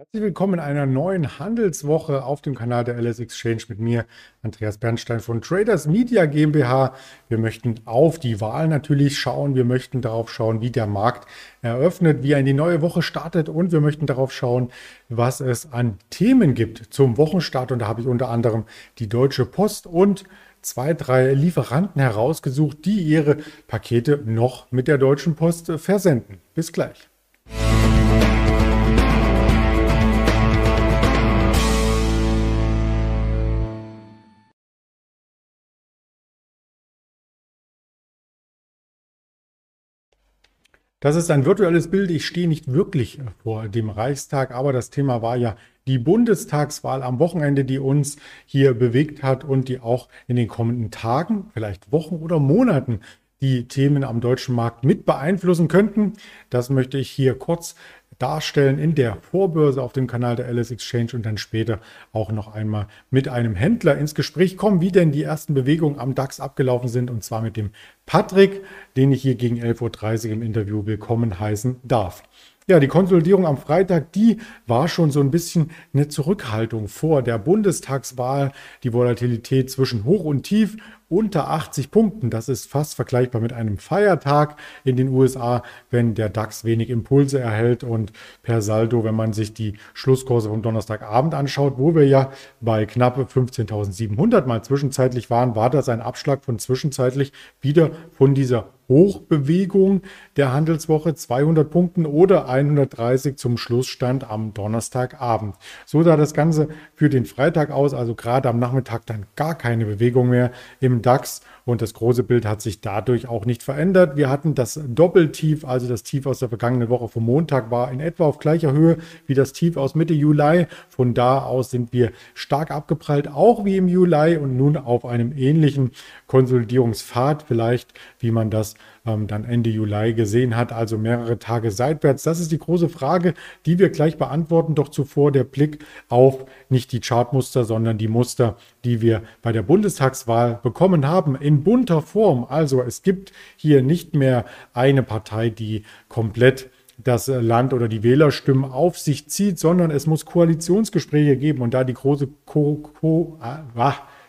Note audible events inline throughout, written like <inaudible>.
Herzlich willkommen in einer neuen Handelswoche auf dem Kanal der LS Exchange mit mir, Andreas Bernstein von Traders Media GmbH. Wir möchten auf die Wahl natürlich schauen. Wir möchten darauf schauen, wie der Markt eröffnet, wie er in die neue Woche startet und wir möchten darauf schauen, was es an Themen gibt zum Wochenstart. Und da habe ich unter anderem die Deutsche Post und zwei, drei Lieferanten herausgesucht, die ihre Pakete noch mit der Deutschen Post versenden. Bis gleich. Das ist ein virtuelles Bild. Ich stehe nicht wirklich vor dem Reichstag, aber das Thema war ja die Bundestagswahl am Wochenende, die uns hier bewegt hat und die auch in den kommenden Tagen, vielleicht Wochen oder Monaten die Themen am deutschen Markt mit beeinflussen könnten. Das möchte ich hier kurz darstellen in der Vorbörse auf dem Kanal der LS Exchange und dann später auch noch einmal mit einem Händler ins Gespräch kommen, wie denn die ersten Bewegungen am DAX abgelaufen sind und zwar mit dem Patrick, den ich hier gegen 11.30 Uhr im Interview willkommen heißen darf. Ja, die Konsolidierung am Freitag, die war schon so ein bisschen eine Zurückhaltung vor der Bundestagswahl. Die Volatilität zwischen Hoch und Tief unter 80 Punkten. Das ist fast vergleichbar mit einem Feiertag in den USA, wenn der DAX wenig Impulse erhält und per Saldo, wenn man sich die Schlusskurse vom Donnerstagabend anschaut, wo wir ja bei knapp 15.700 mal zwischenzeitlich waren, war das ein Abschlag von zwischenzeitlich wieder von dieser Hochbewegung der Handelswoche 200 Punkten oder 130 zum Schlussstand am Donnerstagabend. So sah das Ganze für den Freitag aus, also gerade am Nachmittag dann gar keine Bewegung mehr im DAX und das große Bild hat sich dadurch auch nicht verändert. Wir hatten das Doppeltief, also das Tief aus der vergangenen Woche vom Montag war in etwa auf gleicher Höhe wie das Tief aus Mitte Juli. Von da aus sind wir stark abgeprallt, auch wie im Juli und nun auf einem ähnlichen Konsolidierungspfad vielleicht, wie man das dann Ende Juli gesehen hat, also mehrere Tage seitwärts. Das ist die große Frage, die wir gleich beantworten. Doch zuvor der Blick auf nicht die Chartmuster, sondern die Muster, die wir bei der Bundestagswahl bekommen haben, in bunter Form. Also es gibt hier nicht mehr eine Partei, die komplett das Land oder die Wählerstimmen auf sich zieht, sondern es muss Koalitionsgespräche geben. Und da die große Ko Ko ah,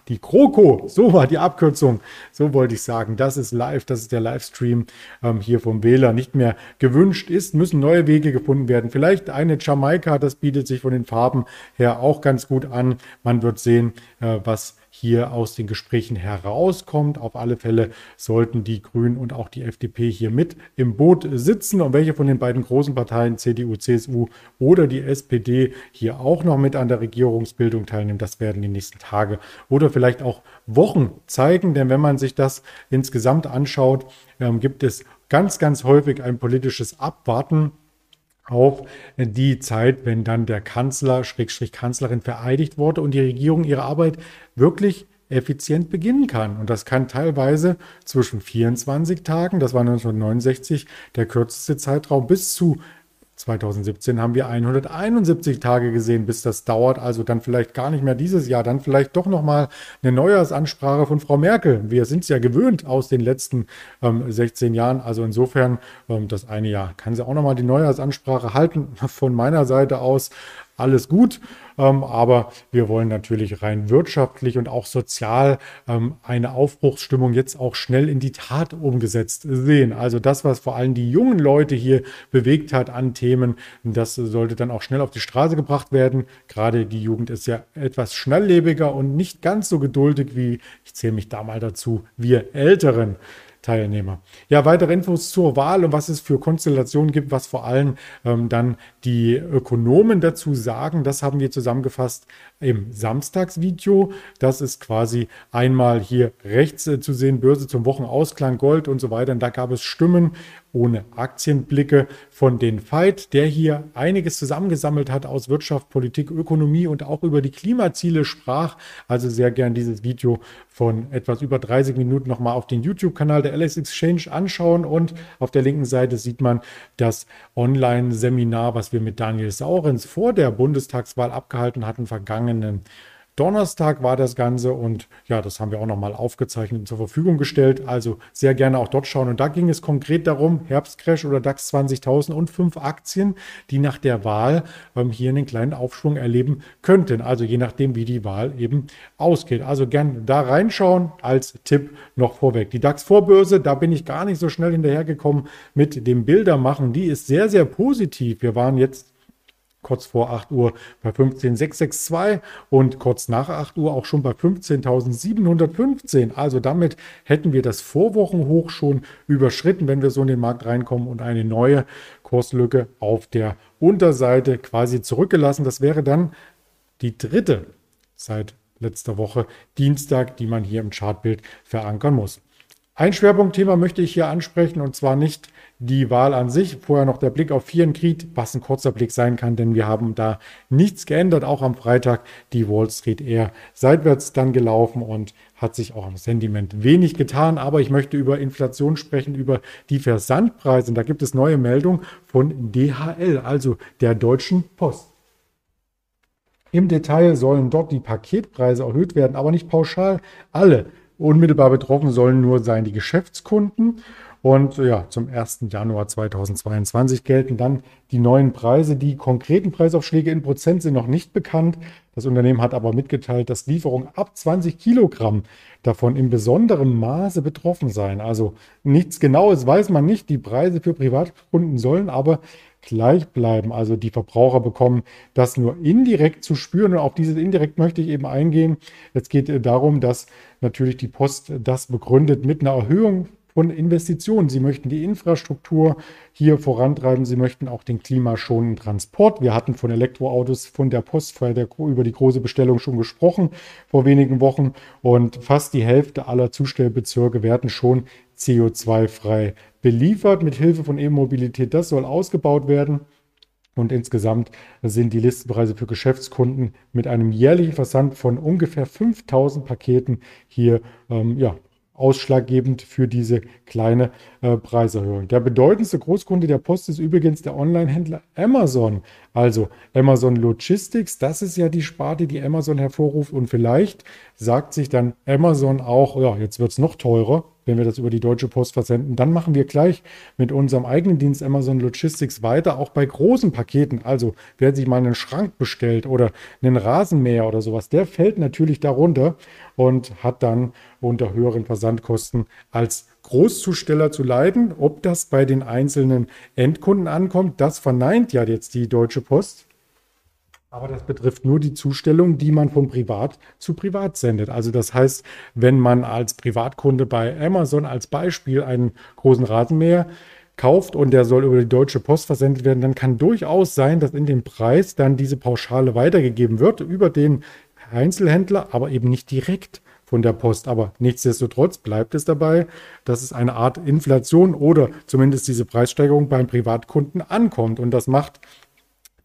die Kroko, so war die Abkürzung, so wollte ich sagen. Das ist live, das ist der Livestream ähm, hier vom Wähler. Nicht mehr gewünscht ist, müssen neue Wege gefunden werden. Vielleicht eine Jamaika, das bietet sich von den Farben her auch ganz gut an. Man wird sehen, äh, was hier aus den Gesprächen herauskommt. Auf alle Fälle sollten die Grünen und auch die FDP hier mit im Boot sitzen und welche von den beiden großen Parteien, CDU, CSU oder die SPD, hier auch noch mit an der Regierungsbildung teilnehmen, das werden die nächsten Tage oder vielleicht auch Wochen zeigen. Denn wenn man sich das insgesamt anschaut, ähm, gibt es ganz, ganz häufig ein politisches Abwarten auf die Zeit, wenn dann der Kanzler, Schrägstrich Kanzlerin vereidigt wurde und die Regierung ihre Arbeit wirklich effizient beginnen kann. Und das kann teilweise zwischen 24 Tagen, das war 1969 der kürzeste Zeitraum, bis zu 2017 haben wir 171 Tage gesehen, bis das dauert. Also dann vielleicht gar nicht mehr dieses Jahr, dann vielleicht doch nochmal eine Neujahrsansprache von Frau Merkel. Wir sind es ja gewöhnt aus den letzten ähm, 16 Jahren. Also insofern, ähm, das eine Jahr kann sie auch nochmal die Neujahrsansprache halten. <laughs> Von meiner Seite aus alles gut. Ähm, aber wir wollen natürlich rein wirtschaftlich und auch sozial ähm, eine Aufbruchsstimmung jetzt auch schnell in die Tat umgesetzt sehen. Also das, was vor allem die jungen Leute hier bewegt hat an Themen, das sollte dann auch schnell auf die Straße gebracht werden. Gerade die Jugend ist ja etwas schnelllebiger und nicht ganz so geduldig wie, ich zähle mich da mal dazu, wir Älteren. Teilnehmer. Ja, weitere Infos zur Wahl und was es für Konstellationen gibt, was vor allem ähm, dann die Ökonomen dazu sagen, das haben wir zusammengefasst im Samstagsvideo. Das ist quasi einmal hier rechts äh, zu sehen, Börse zum Wochenausklang, Gold und so weiter. Und da gab es Stimmen ohne Aktienblicke von den Veit, der hier einiges zusammengesammelt hat aus Wirtschaft, Politik, Ökonomie und auch über die Klimaziele sprach. Also sehr gern dieses Video von etwas über 30 Minuten nochmal auf den YouTube-Kanal der LS Exchange anschauen. Und auf der linken Seite sieht man das Online-Seminar, was wir mit Daniel Saurens vor der Bundestagswahl abgehalten hatten, vergangenen Donnerstag war das Ganze und ja, das haben wir auch nochmal aufgezeichnet und zur Verfügung gestellt. Also sehr gerne auch dort schauen. Und da ging es konkret darum, Herbstcrash oder DAX 20.000 und fünf Aktien, die nach der Wahl ähm, hier einen kleinen Aufschwung erleben könnten. Also je nachdem, wie die Wahl eben ausgeht. Also gerne da reinschauen als Tipp noch vorweg. Die DAX-Vorbörse, da bin ich gar nicht so schnell hinterhergekommen mit dem Bildermachen. Die ist sehr, sehr positiv. Wir waren jetzt kurz vor 8 Uhr bei 15.662 und kurz nach 8 Uhr auch schon bei 15.715. Also damit hätten wir das Vorwochenhoch schon überschritten, wenn wir so in den Markt reinkommen und eine neue Kurslücke auf der Unterseite quasi zurückgelassen. Das wäre dann die dritte seit letzter Woche Dienstag, die man hier im Chartbild verankern muss. Ein Schwerpunktthema möchte ich hier ansprechen und zwar nicht die Wahl an sich. Vorher noch der Blick auf Vierenkrieg, was ein kurzer Blick sein kann, denn wir haben da nichts geändert. Auch am Freitag die Wall Street eher seitwärts dann gelaufen und hat sich auch am Sentiment wenig getan. Aber ich möchte über Inflation sprechen, über die Versandpreise. Und da gibt es neue Meldungen von DHL, also der Deutschen Post. Im Detail sollen dort die Paketpreise erhöht werden, aber nicht pauschal alle. Unmittelbar betroffen sollen nur sein die Geschäftskunden. Und ja, zum 1. Januar 2022 gelten dann die neuen Preise. Die konkreten Preisaufschläge in Prozent sind noch nicht bekannt. Das Unternehmen hat aber mitgeteilt, dass Lieferungen ab 20 Kilogramm davon in besonderem Maße betroffen seien. Also nichts Genaues weiß man nicht. Die Preise für Privatkunden sollen aber gleich bleiben. Also die Verbraucher bekommen das nur indirekt zu spüren. Und auf dieses indirekt möchte ich eben eingehen. Es geht darum, dass natürlich die Post das begründet mit einer Erhöhung von Investitionen. Sie möchten die Infrastruktur hier vorantreiben. Sie möchten auch den klimaschonenden Transport. Wir hatten von Elektroautos von der Post der, über die große Bestellung schon gesprochen vor wenigen Wochen. Und fast die Hälfte aller Zustellbezirke werden schon CO2-frei beliefert mit Hilfe von E-Mobilität. Das soll ausgebaut werden. Und insgesamt sind die Listenpreise für Geschäftskunden mit einem jährlichen Versand von ungefähr 5000 Paketen hier ähm, ja, ausschlaggebend für diese kleine äh, Preiserhöhung. Der bedeutendste Großkunde der Post ist übrigens der Online-Händler Amazon. Also Amazon Logistics, das ist ja die Sparte, die Amazon hervorruft. Und vielleicht sagt sich dann Amazon auch, ja, jetzt wird es noch teurer wenn wir das über die Deutsche Post versenden. Dann machen wir gleich mit unserem eigenen Dienst Amazon Logistics weiter, auch bei großen Paketen. Also wer sich mal einen Schrank bestellt oder einen Rasenmäher oder sowas, der fällt natürlich darunter und hat dann unter höheren Versandkosten als Großzusteller zu leiden. Ob das bei den einzelnen Endkunden ankommt, das verneint ja jetzt die Deutsche Post. Aber das betrifft nur die Zustellung, die man von Privat zu Privat sendet. Also das heißt, wenn man als Privatkunde bei Amazon als Beispiel einen großen Rasenmäher kauft und der soll über die Deutsche Post versendet werden, dann kann durchaus sein, dass in dem Preis dann diese Pauschale weitergegeben wird über den Einzelhändler, aber eben nicht direkt von der Post. Aber nichtsdestotrotz bleibt es dabei, dass es eine Art Inflation oder zumindest diese Preissteigerung beim Privatkunden ankommt. Und das macht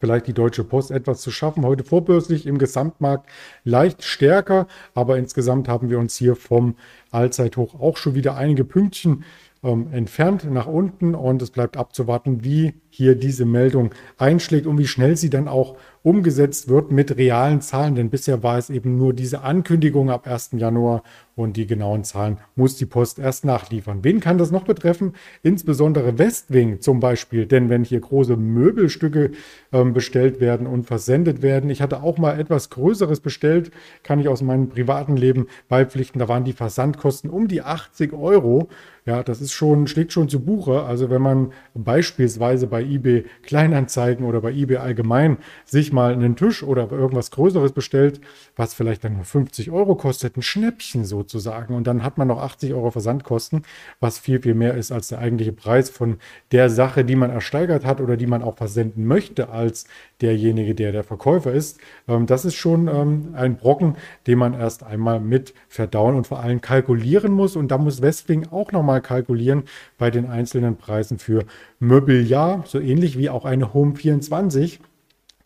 vielleicht die Deutsche Post etwas zu schaffen. Heute vorbörslich im Gesamtmarkt leicht stärker, aber insgesamt haben wir uns hier vom Allzeithoch auch schon wieder einige Pünktchen ähm, entfernt nach unten und es bleibt abzuwarten, wie hier diese Meldung einschlägt und wie schnell sie dann auch umgesetzt wird mit realen Zahlen. Denn bisher war es eben nur diese Ankündigung ab 1. Januar und die genauen Zahlen muss die Post erst nachliefern. Wen kann das noch betreffen? Insbesondere Westwing zum Beispiel. Denn wenn hier große Möbelstücke ähm, bestellt werden und versendet werden, ich hatte auch mal etwas Größeres bestellt, kann ich aus meinem privaten Leben beipflichten. Da waren die Versandkosten um die 80 Euro. Ja, das ist schon, schlägt schon zu Buche. Also wenn man beispielsweise bei eBay Kleinanzeigen oder bei eBay allgemein sich mal einen Tisch oder irgendwas Größeres bestellt, was vielleicht dann nur 50 Euro kostet, ein Schnäppchen sozusagen. Und dann hat man noch 80 Euro Versandkosten, was viel, viel mehr ist als der eigentliche Preis von der Sache, die man ersteigert hat oder die man auch versenden möchte als derjenige, der der Verkäufer ist. Ähm, das ist schon ähm, ein Brocken, den man erst einmal mit verdauen und vor allem kalkulieren muss. Und da muss Westwing auch nochmal kalkulieren bei den einzelnen Preisen für Mobiliar, so ähnlich wie auch eine Home 24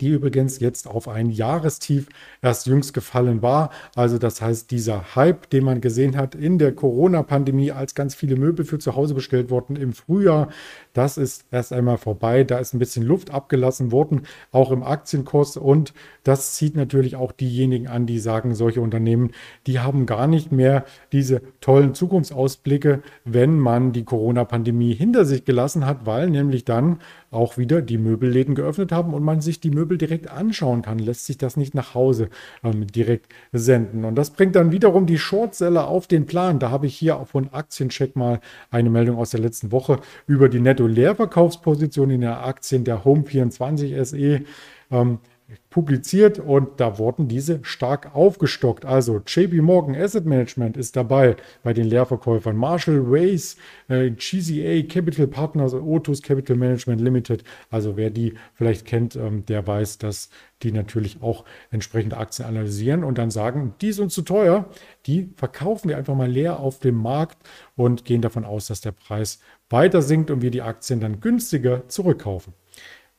die übrigens jetzt auf ein Jahrestief erst jüngst gefallen war. Also das heißt, dieser Hype, den man gesehen hat in der Corona-Pandemie, als ganz viele Möbel für zu Hause bestellt wurden im Frühjahr, Das ist erst einmal vorbei. Da ist ein bisschen Luft abgelassen worden, auch im Aktienkurs. Und das zieht natürlich auch diejenigen an, die sagen, solche Unternehmen, die haben gar nicht mehr diese tollen Zukunftsausblicke, wenn man die Corona-Pandemie hinter sich gelassen hat, weil nämlich dann auch wieder die Möbelläden geöffnet haben und man sich die Möbel direkt anschauen kann, lässt sich das nicht nach Hause ähm, direkt senden. Und das bringt dann wiederum die Shortseller auf den Plan. Da habe ich hier von Aktiencheck mal eine Meldung aus der letzten Woche über die Netto-Leerverkaufsposition in den Aktien der Home24 SE. Ähm, publiziert und da wurden diese stark aufgestockt. Also JP Morgan Asset Management ist dabei bei den Leerverkäufern. Marshall Ways, äh, GCA Capital Partners, Otus Capital Management Limited. Also wer die vielleicht kennt, ähm, der weiß, dass die natürlich auch entsprechende Aktien analysieren und dann sagen, die sind zu teuer, die verkaufen wir einfach mal leer auf dem Markt und gehen davon aus, dass der Preis weiter sinkt und wir die Aktien dann günstiger zurückkaufen.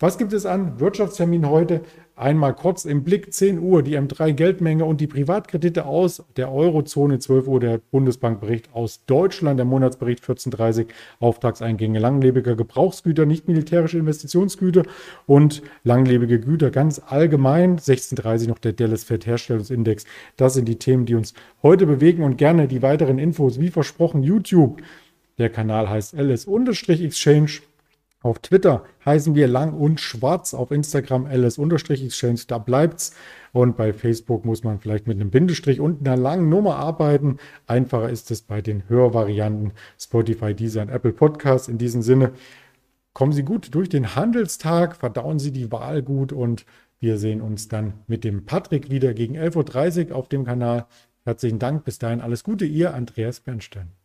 Was gibt es an Wirtschaftstermin heute? Einmal kurz im Blick 10 Uhr die M3 Geldmenge und die Privatkredite aus der Eurozone 12 Uhr der Bundesbankbericht aus Deutschland, der Monatsbericht 1430 Auftragseingänge langlebiger Gebrauchsgüter, nicht militärische Investitionsgüter und langlebige Güter ganz allgemein. 1630 noch der Dallas Fed Herstellungsindex. Das sind die Themen, die uns heute bewegen und gerne die weiteren Infos wie versprochen YouTube. Der Kanal heißt LS-Exchange. Auf Twitter heißen wir lang und schwarz, auf Instagram ls-exchange, da bleibt's. Und bei Facebook muss man vielleicht mit einem Bindestrich und einer langen Nummer arbeiten. Einfacher ist es bei den Hörvarianten Spotify, Deezer und Apple Podcasts. In diesem Sinne, kommen Sie gut durch den Handelstag, verdauen Sie die Wahl gut und wir sehen uns dann mit dem Patrick wieder gegen 11.30 Uhr auf dem Kanal. Herzlichen Dank, bis dahin alles Gute, Ihr Andreas Bernstein.